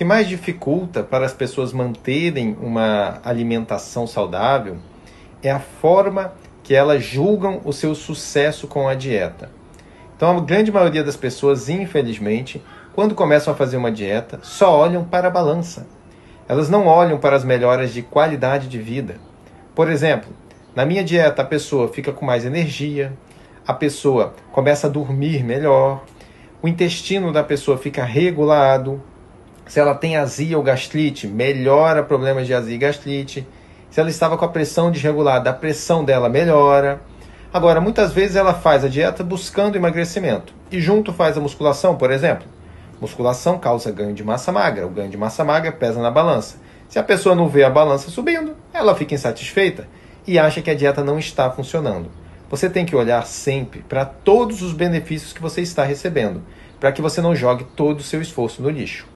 que mais dificulta para as pessoas manterem uma alimentação saudável é a forma que elas julgam o seu sucesso com a dieta. Então, a grande maioria das pessoas, infelizmente, quando começam a fazer uma dieta, só olham para a balança. Elas não olham para as melhoras de qualidade de vida. Por exemplo, na minha dieta, a pessoa fica com mais energia, a pessoa começa a dormir melhor, o intestino da pessoa fica regulado. Se ela tem azia ou gastrite, melhora problemas de azia e gastrite. Se ela estava com a pressão desregulada, a pressão dela melhora. Agora, muitas vezes ela faz a dieta buscando emagrecimento e junto faz a musculação, por exemplo. Musculação causa ganho de massa magra. O ganho de massa magra pesa na balança. Se a pessoa não vê a balança subindo, ela fica insatisfeita e acha que a dieta não está funcionando. Você tem que olhar sempre para todos os benefícios que você está recebendo, para que você não jogue todo o seu esforço no lixo.